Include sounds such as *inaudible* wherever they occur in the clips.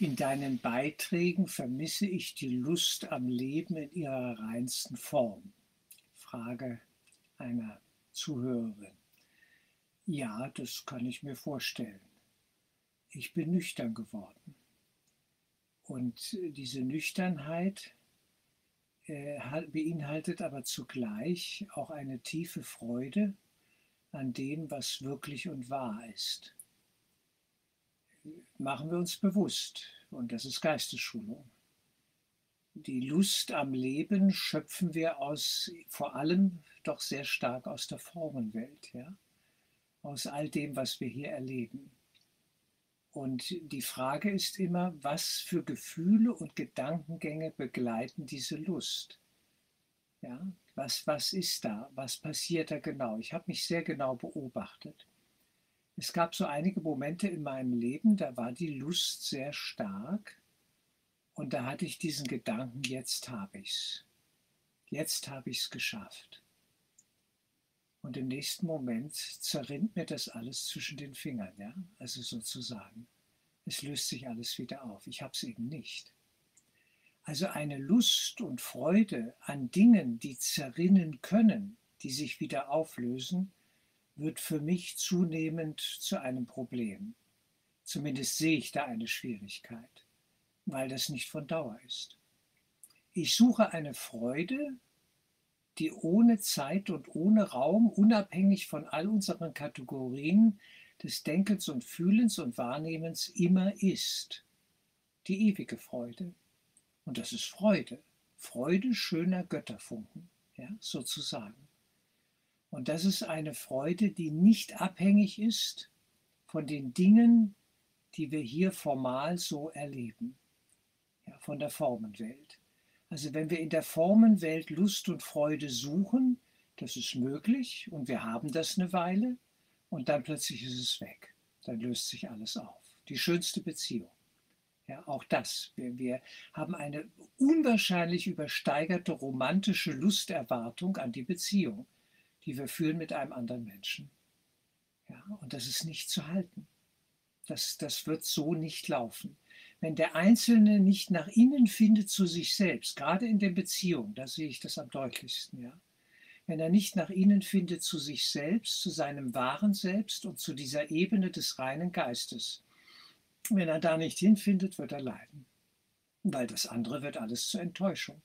In deinen Beiträgen vermisse ich die Lust am Leben in ihrer reinsten Form. Frage einer Zuhörerin. Ja, das kann ich mir vorstellen. Ich bin nüchtern geworden. Und diese Nüchternheit äh, beinhaltet aber zugleich auch eine tiefe Freude an dem, was wirklich und wahr ist machen wir uns bewusst, und das ist Geistesschulung. Die Lust am Leben schöpfen wir aus, vor allem doch sehr stark aus der Formenwelt, ja? aus all dem, was wir hier erleben. Und die Frage ist immer, was für Gefühle und Gedankengänge begleiten diese Lust? Ja, was, was ist da? Was passiert da genau? Ich habe mich sehr genau beobachtet. Es gab so einige Momente in meinem Leben, da war die Lust sehr stark und da hatte ich diesen Gedanken, jetzt habe ich es. Jetzt habe ich es geschafft. Und im nächsten Moment zerrinnt mir das alles zwischen den Fingern, ja? Also sozusagen. Es löst sich alles wieder auf. Ich habe es eben nicht. Also eine Lust und Freude an Dingen, die zerrinnen können, die sich wieder auflösen, wird für mich zunehmend zu einem Problem. Zumindest sehe ich da eine Schwierigkeit, weil das nicht von Dauer ist. Ich suche eine Freude, die ohne Zeit und ohne Raum, unabhängig von all unseren Kategorien des Denkens und Fühlens und Wahrnehmens immer ist. Die ewige Freude. Und das ist Freude. Freude schöner Götterfunken, ja, sozusagen. Und das ist eine Freude, die nicht abhängig ist von den Dingen, die wir hier formal so erleben, ja, von der Formenwelt. Also wenn wir in der Formenwelt Lust und Freude suchen, das ist möglich und wir haben das eine Weile und dann plötzlich ist es weg. Dann löst sich alles auf. Die schönste Beziehung. Ja, auch das. Wir, wir haben eine unwahrscheinlich übersteigerte romantische Lusterwartung an die Beziehung die wir führen mit einem anderen Menschen. Ja, und das ist nicht zu halten. Das, das wird so nicht laufen. Wenn der Einzelne nicht nach innen findet zu sich selbst, gerade in der Beziehung, da sehe ich das am deutlichsten, ja. Wenn er nicht nach innen findet zu sich selbst, zu seinem wahren Selbst und zu dieser Ebene des reinen Geistes, wenn er da nicht hinfindet, wird er leiden. Weil das andere wird alles zur Enttäuschung.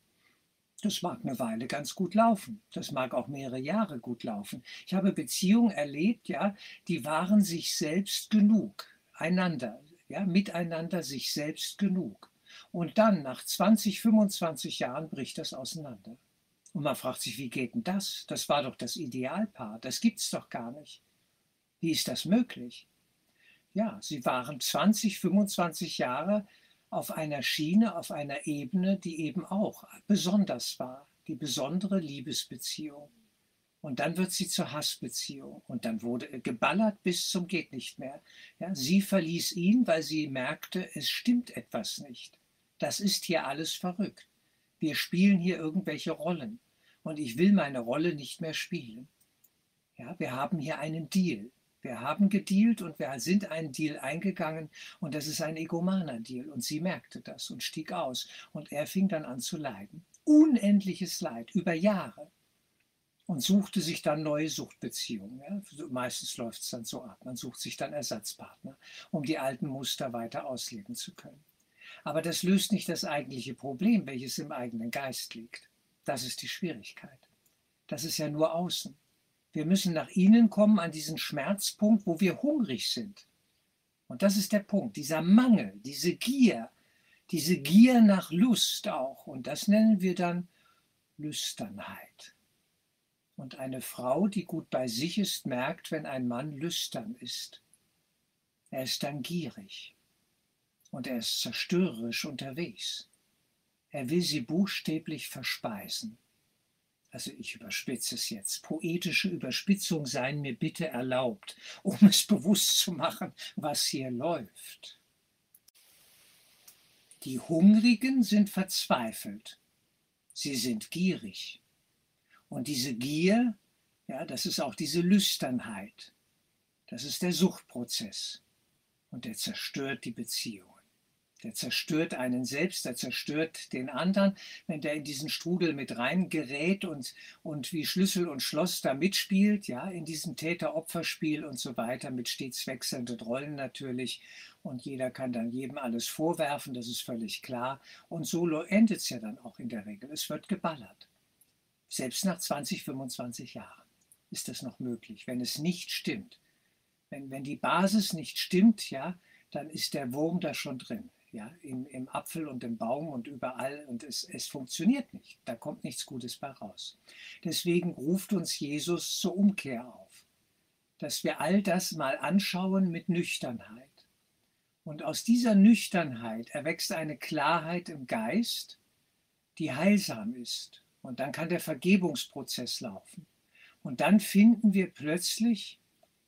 Das mag eine Weile ganz gut laufen. Das mag auch mehrere Jahre gut laufen. Ich habe Beziehungen erlebt, ja, die waren sich selbst genug, einander, ja, miteinander sich selbst genug. Und dann nach 20, 25 Jahren bricht das auseinander. Und man fragt sich, wie geht denn das? Das war doch das Idealpaar. Das gibt's doch gar nicht. Wie ist das möglich? Ja, sie waren 20, 25 Jahre auf einer Schiene, auf einer Ebene, die eben auch besonders war, die besondere Liebesbeziehung. Und dann wird sie zur Hassbeziehung. Und dann wurde geballert bis zum geht nicht mehr. Ja, sie verließ ihn, weil sie merkte, es stimmt etwas nicht. Das ist hier alles verrückt. Wir spielen hier irgendwelche Rollen. Und ich will meine Rolle nicht mehr spielen. Ja, wir haben hier einen Deal. Wir haben gedealt und wir sind einen Deal eingegangen und das ist ein egomaner Deal. Und sie merkte das und stieg aus und er fing dann an zu leiden. Unendliches Leid über Jahre und suchte sich dann neue Suchtbeziehungen. Ja. Meistens läuft es dann so ab. Man sucht sich dann Ersatzpartner, um die alten Muster weiter ausleben zu können. Aber das löst nicht das eigentliche Problem, welches im eigenen Geist liegt. Das ist die Schwierigkeit. Das ist ja nur außen. Wir müssen nach innen kommen an diesen Schmerzpunkt, wo wir hungrig sind. Und das ist der Punkt, dieser Mangel, diese Gier, diese Gier nach Lust auch. Und das nennen wir dann Lüsternheit. Und eine Frau, die gut bei sich ist, merkt, wenn ein Mann lüstern ist. Er ist dann gierig und er ist zerstörerisch unterwegs. Er will sie buchstäblich verspeisen also ich überspitze es jetzt, poetische Überspitzung seien mir bitte erlaubt, um es bewusst zu machen, was hier läuft. Die Hungrigen sind verzweifelt, sie sind gierig. Und diese Gier, ja, das ist auch diese Lüsternheit, das ist der Suchtprozess und der zerstört die Beziehungen. Der zerstört einen selbst, der zerstört den anderen, wenn der in diesen Strudel mit reingerät und, und wie Schlüssel und Schloss da mitspielt, ja, in diesem Täter-Opfer-Spiel und so weiter, mit stets wechselnden Rollen natürlich. Und jeder kann dann jedem alles vorwerfen, das ist völlig klar. Und so endet es ja dann auch in der Regel. Es wird geballert. Selbst nach 20, 25 Jahren ist das noch möglich, wenn es nicht stimmt. Wenn, wenn die Basis nicht stimmt, ja, dann ist der Wurm da schon drin ja, im, im Apfel und im Baum und überall und es, es funktioniert nicht. Da kommt nichts Gutes bei raus. Deswegen ruft uns Jesus zur Umkehr auf, dass wir all das mal anschauen mit Nüchternheit. Und aus dieser Nüchternheit erwächst eine Klarheit im Geist, die heilsam ist. Und dann kann der Vergebungsprozess laufen. Und dann finden wir plötzlich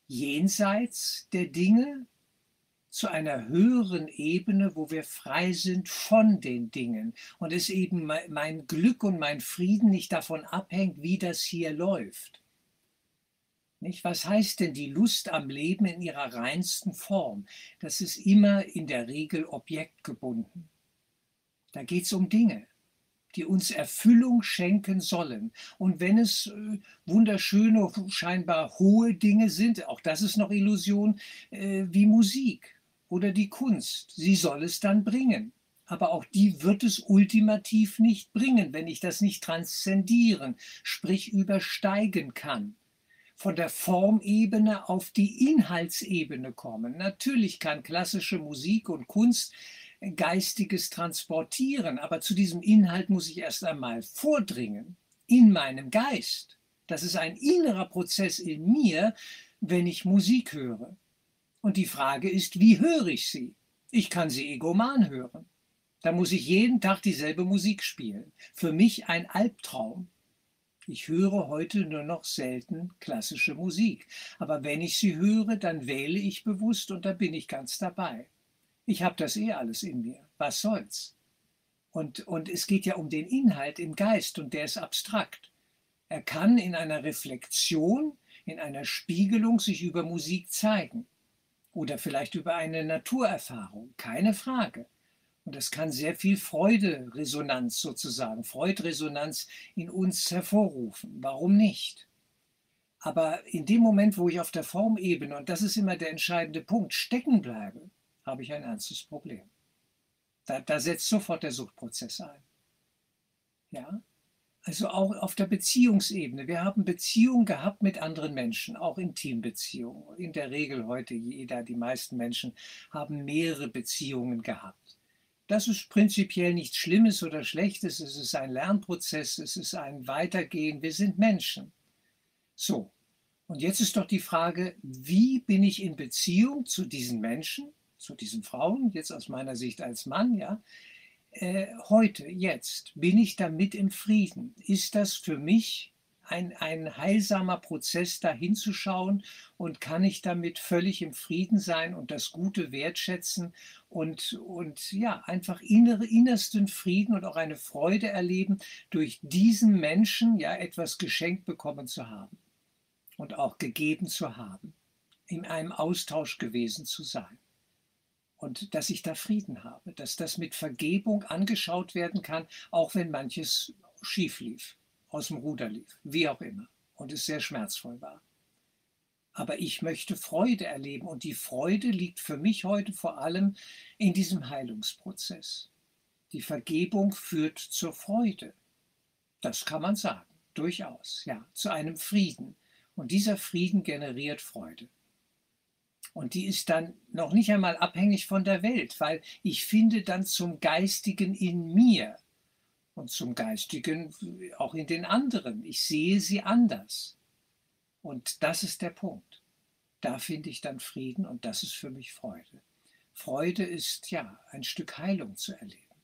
jenseits der Dinge zu einer höheren Ebene, wo wir frei sind von den Dingen und es eben mein Glück und mein Frieden nicht davon abhängt, wie das hier läuft. Nicht? Was heißt denn die Lust am Leben in ihrer reinsten Form? Das ist immer in der Regel objektgebunden. Da geht es um Dinge, die uns Erfüllung schenken sollen. Und wenn es äh, wunderschöne, scheinbar hohe Dinge sind, auch das ist noch Illusion, äh, wie Musik oder die Kunst. Sie soll es dann bringen. Aber auch die wird es ultimativ nicht bringen, wenn ich das nicht transzendieren, sprich übersteigen kann. Von der Formebene auf die Inhaltsebene kommen. Natürlich kann klassische Musik und Kunst Geistiges transportieren, aber zu diesem Inhalt muss ich erst einmal vordringen, in meinem Geist. Das ist ein innerer Prozess in mir, wenn ich Musik höre. Und die Frage ist, wie höre ich sie? Ich kann sie egoman hören. Da muss ich jeden Tag dieselbe Musik spielen. Für mich ein Albtraum. Ich höre heute nur noch selten klassische Musik. Aber wenn ich sie höre, dann wähle ich bewusst und da bin ich ganz dabei. Ich habe das eh alles in mir. Was soll's? Und, und es geht ja um den Inhalt im Geist und der ist abstrakt. Er kann in einer Reflexion, in einer Spiegelung sich über Musik zeigen oder vielleicht über eine Naturerfahrung, keine Frage. Und das kann sehr viel Freude-Resonanz sozusagen, Freudresonanz in uns hervorrufen. Warum nicht? Aber in dem Moment, wo ich auf der Formebene, und das ist immer der entscheidende Punkt, stecken bleibe, habe ich ein ernstes Problem. Da, da setzt sofort der Suchtprozess ein. Ja? Also auch auf der Beziehungsebene. Wir haben Beziehungen gehabt mit anderen Menschen, auch Intimbeziehungen. In der Regel heute jeder, die meisten Menschen haben mehrere Beziehungen gehabt. Das ist prinzipiell nichts Schlimmes oder Schlechtes. Es ist ein Lernprozess, es ist ein Weitergehen. Wir sind Menschen. So, und jetzt ist doch die Frage, wie bin ich in Beziehung zu diesen Menschen, zu diesen Frauen, jetzt aus meiner Sicht als Mann, ja? Äh, heute, jetzt, bin ich damit im Frieden? Ist das für mich ein, ein heilsamer Prozess, da hinzuschauen und kann ich damit völlig im Frieden sein und das Gute wertschätzen und, und ja, einfach innere, innersten Frieden und auch eine Freude erleben, durch diesen Menschen ja etwas geschenkt bekommen zu haben und auch gegeben zu haben, in einem Austausch gewesen zu sein und dass ich da Frieden habe, dass das mit Vergebung angeschaut werden kann, auch wenn manches schief lief, aus dem Ruder lief, wie auch immer, und es sehr schmerzvoll war. Aber ich möchte Freude erleben und die Freude liegt für mich heute vor allem in diesem Heilungsprozess. Die Vergebung führt zur Freude. Das kann man sagen, durchaus, ja, zu einem Frieden. Und dieser Frieden generiert Freude. Und die ist dann noch nicht einmal abhängig von der Welt, weil ich finde dann zum Geistigen in mir und zum Geistigen auch in den anderen. Ich sehe sie anders. Und das ist der Punkt. Da finde ich dann Frieden und das ist für mich Freude. Freude ist ja ein Stück Heilung zu erleben.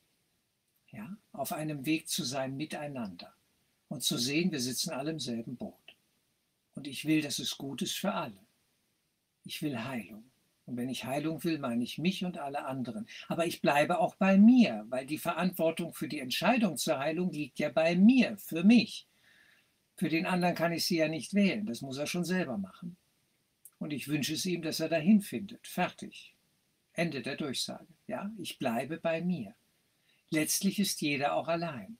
Ja, auf einem Weg zu sein miteinander und zu sehen, wir sitzen alle im selben Boot. Und ich will, dass es gut ist für alle. Ich will Heilung. Und wenn ich Heilung will, meine ich mich und alle anderen. Aber ich bleibe auch bei mir, weil die Verantwortung für die Entscheidung zur Heilung liegt ja bei mir, für mich. Für den anderen kann ich sie ja nicht wählen, das muss er schon selber machen. Und ich wünsche es ihm, dass er dahin findet. Fertig. Ende der Durchsage. Ja, ich bleibe bei mir. Letztlich ist jeder auch allein.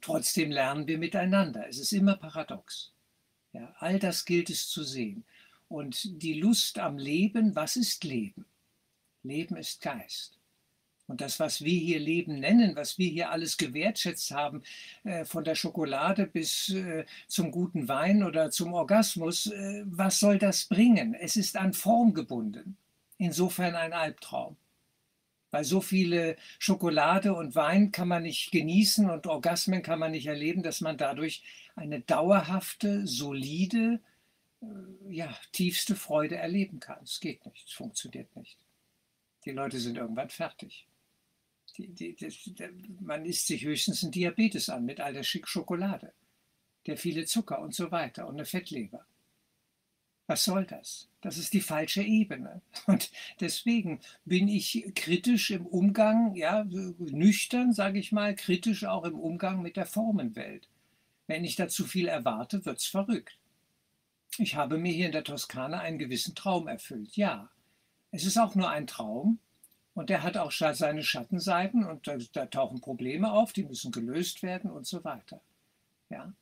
Trotzdem lernen wir miteinander. Es ist immer paradox. Ja, all das gilt es zu sehen. Und die Lust am Leben, was ist Leben? Leben ist Geist. Und das, was wir hier Leben nennen, was wir hier alles gewertschätzt haben, äh, von der Schokolade bis äh, zum guten Wein oder zum Orgasmus, äh, was soll das bringen? Es ist an Form gebunden. Insofern ein Albtraum. Weil so viele Schokolade und Wein kann man nicht genießen und Orgasmen kann man nicht erleben, dass man dadurch eine dauerhafte, solide, ja, tiefste Freude erleben kann. Es geht nicht, es funktioniert nicht. Die Leute sind irgendwann fertig. Die, die, das, man isst sich höchstens einen Diabetes an mit all der Schick Schokolade, der viele Zucker und so weiter und eine Fettleber. Was soll das? Das ist die falsche Ebene. *laughs* Und deswegen bin ich kritisch im Umgang, ja, nüchtern, sage ich mal, kritisch auch im Umgang mit der Formenwelt. Wenn ich da zu viel erwarte, wird es verrückt. Ich habe mir hier in der Toskana einen gewissen Traum erfüllt, ja. Es ist auch nur ein Traum, und der hat auch seine Schattenseiten und da, da, tauchen Probleme auf, die müssen gelöst werden und so weiter. Ja.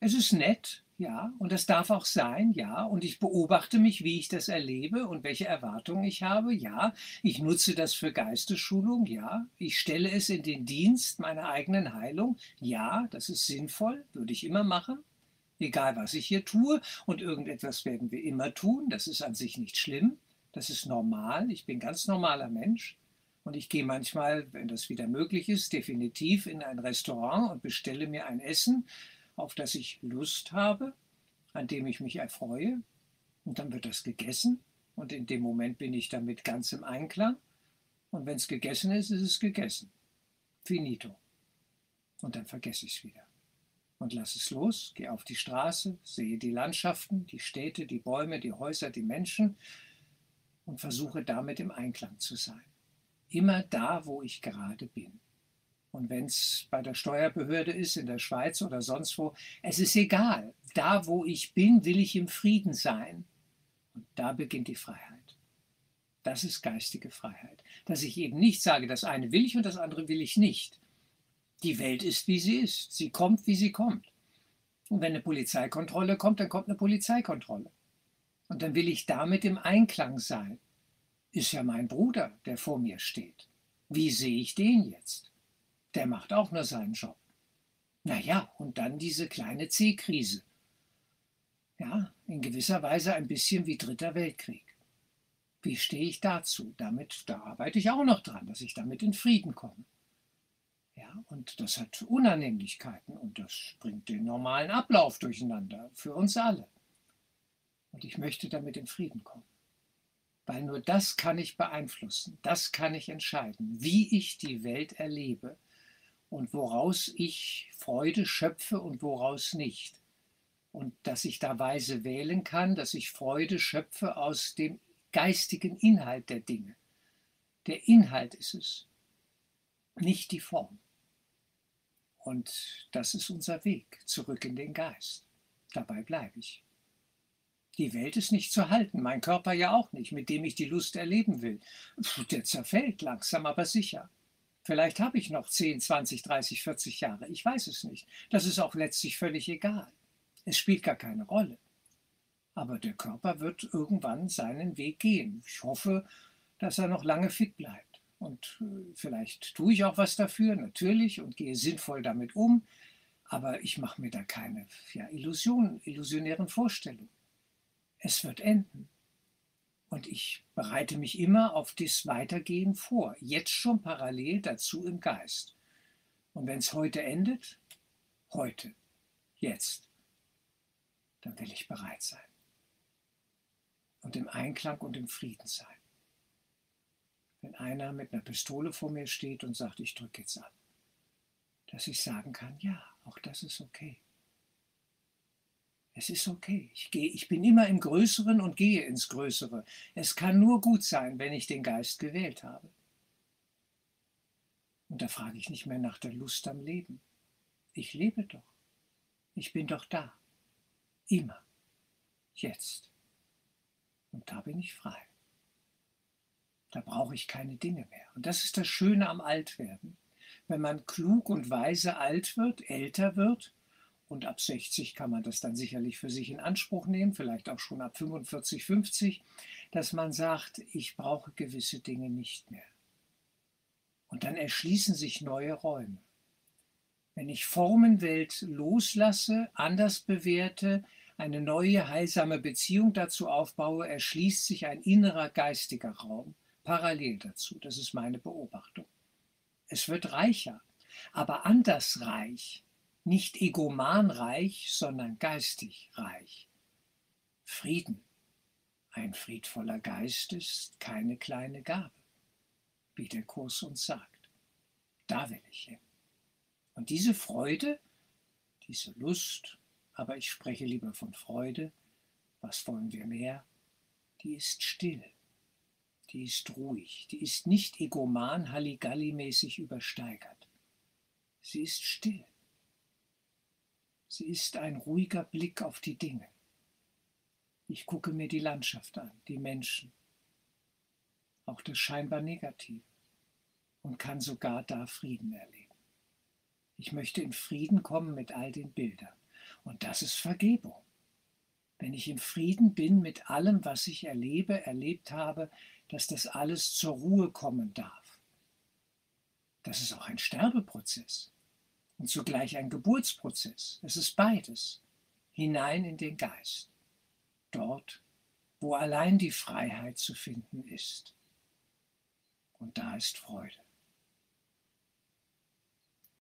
Es ist nett, ja, und das darf auch sein, ja, und ich beobachte mich, wie ich das erlebe und welche Erwartungen ich habe, ja, ich nutze das für Geistesschulung, ja, ich stelle es in den Dienst meiner eigenen Heilung, ja, das ist sinnvoll, würde ich immer machen, egal was ich hier tue, und irgendetwas werden wir immer tun, das ist an sich nicht schlimm, das ist normal. Ich bin ganz normaler Mensch. Und ich gehe manchmal, wenn das wieder möglich ist, definitiv in ein Restaurant und bestelle mir ein Essen, auf das ich Lust habe, an dem ich mich erfreue. Und dann wird das gegessen. Und in dem Moment bin ich damit ganz im Einklang. Und wenn es gegessen ist, ist es gegessen. Finito. Und dann vergesse ich es wieder. Und lasse es los, gehe auf die Straße, sehe die Landschaften, die Städte, die Bäume, die Häuser, die Menschen und versuche damit im Einklang zu sein. Immer da, wo ich gerade bin. Und wenn es bei der Steuerbehörde ist, in der Schweiz oder sonst wo, es ist egal. Da, wo ich bin, will ich im Frieden sein. Und da beginnt die Freiheit. Das ist geistige Freiheit. Dass ich eben nicht sage, das eine will ich und das andere will ich nicht. Die Welt ist, wie sie ist. Sie kommt, wie sie kommt. Und wenn eine Polizeikontrolle kommt, dann kommt eine Polizeikontrolle. Und dann will ich damit im Einklang sein. Ist ja mein Bruder, der vor mir steht. Wie sehe ich den jetzt? Der macht auch nur seinen Job. Naja, und dann diese kleine C-Krise. Ja, in gewisser Weise ein bisschen wie Dritter Weltkrieg. Wie stehe ich dazu? Damit, da arbeite ich auch noch dran, dass ich damit in Frieden komme. Ja, und das hat Unannehmlichkeiten und das bringt den normalen Ablauf durcheinander für uns alle. Und ich möchte damit in Frieden kommen. Weil nur das kann ich beeinflussen, das kann ich entscheiden, wie ich die Welt erlebe und woraus ich Freude schöpfe und woraus nicht. Und dass ich da weise wählen kann, dass ich Freude schöpfe aus dem geistigen Inhalt der Dinge. Der Inhalt ist es, nicht die Form. Und das ist unser Weg zurück in den Geist. Dabei bleibe ich. Die Welt ist nicht zu halten, mein Körper ja auch nicht, mit dem ich die Lust erleben will. Der zerfällt langsam, aber sicher. Vielleicht habe ich noch 10, 20, 30, 40 Jahre, ich weiß es nicht. Das ist auch letztlich völlig egal. Es spielt gar keine Rolle. Aber der Körper wird irgendwann seinen Weg gehen. Ich hoffe, dass er noch lange fit bleibt. Und äh, vielleicht tue ich auch was dafür, natürlich, und gehe sinnvoll damit um. Aber ich mache mir da keine ja, Illusionen, illusionären Vorstellungen. Es wird enden. Und ich bereite mich immer auf das Weitergehen vor, jetzt schon parallel dazu im Geist. Und wenn es heute endet, heute, jetzt, dann will ich bereit sein. Und im Einklang und im Frieden sein. Wenn einer mit einer Pistole vor mir steht und sagt, ich drücke jetzt ab, dass ich sagen kann, ja, auch das ist okay. Es ist okay. Ich, gehe, ich bin immer im Größeren und gehe ins Größere. Es kann nur gut sein, wenn ich den Geist gewählt habe. Und da frage ich nicht mehr nach der Lust am Leben. Ich lebe doch. Ich bin doch da. Immer. Jetzt. Und da bin ich frei. Da brauche ich keine Dinge mehr. Und das ist das Schöne am Altwerden. Wenn man klug und weise alt wird, älter wird, und ab 60 kann man das dann sicherlich für sich in Anspruch nehmen, vielleicht auch schon ab 45, 50, dass man sagt, ich brauche gewisse Dinge nicht mehr. Und dann erschließen sich neue Räume. Wenn ich Formenwelt loslasse, anders bewerte, eine neue heilsame Beziehung dazu aufbaue, erschließt sich ein innerer geistiger Raum parallel dazu. Das ist meine Beobachtung. Es wird reicher, aber anders reich, nicht egomanreich, sondern geistig reich. Frieden. Ein friedvoller Geist ist keine kleine Gabe, wie der Kurs uns sagt. Da will ich hin. Und diese Freude, diese Lust, aber ich spreche lieber von Freude, was wollen wir mehr, die ist still, die ist ruhig, die ist nicht egoman Halligalli-mäßig übersteigert. Sie ist still. Sie ist ein ruhiger Blick auf die Dinge. Ich gucke mir die Landschaft an, die Menschen, auch das scheinbar Negative und kann sogar da Frieden erleben. Ich möchte in Frieden kommen mit all den Bildern. Und das ist Vergebung. Wenn ich im Frieden bin mit allem, was ich erlebe, erlebt habe, dass das alles zur Ruhe kommen darf. Das ist auch ein Sterbeprozess und zugleich ein Geburtsprozess. Es ist beides. Hinein in den Geist. Dort, wo allein die Freiheit zu finden ist. Und da ist Freude.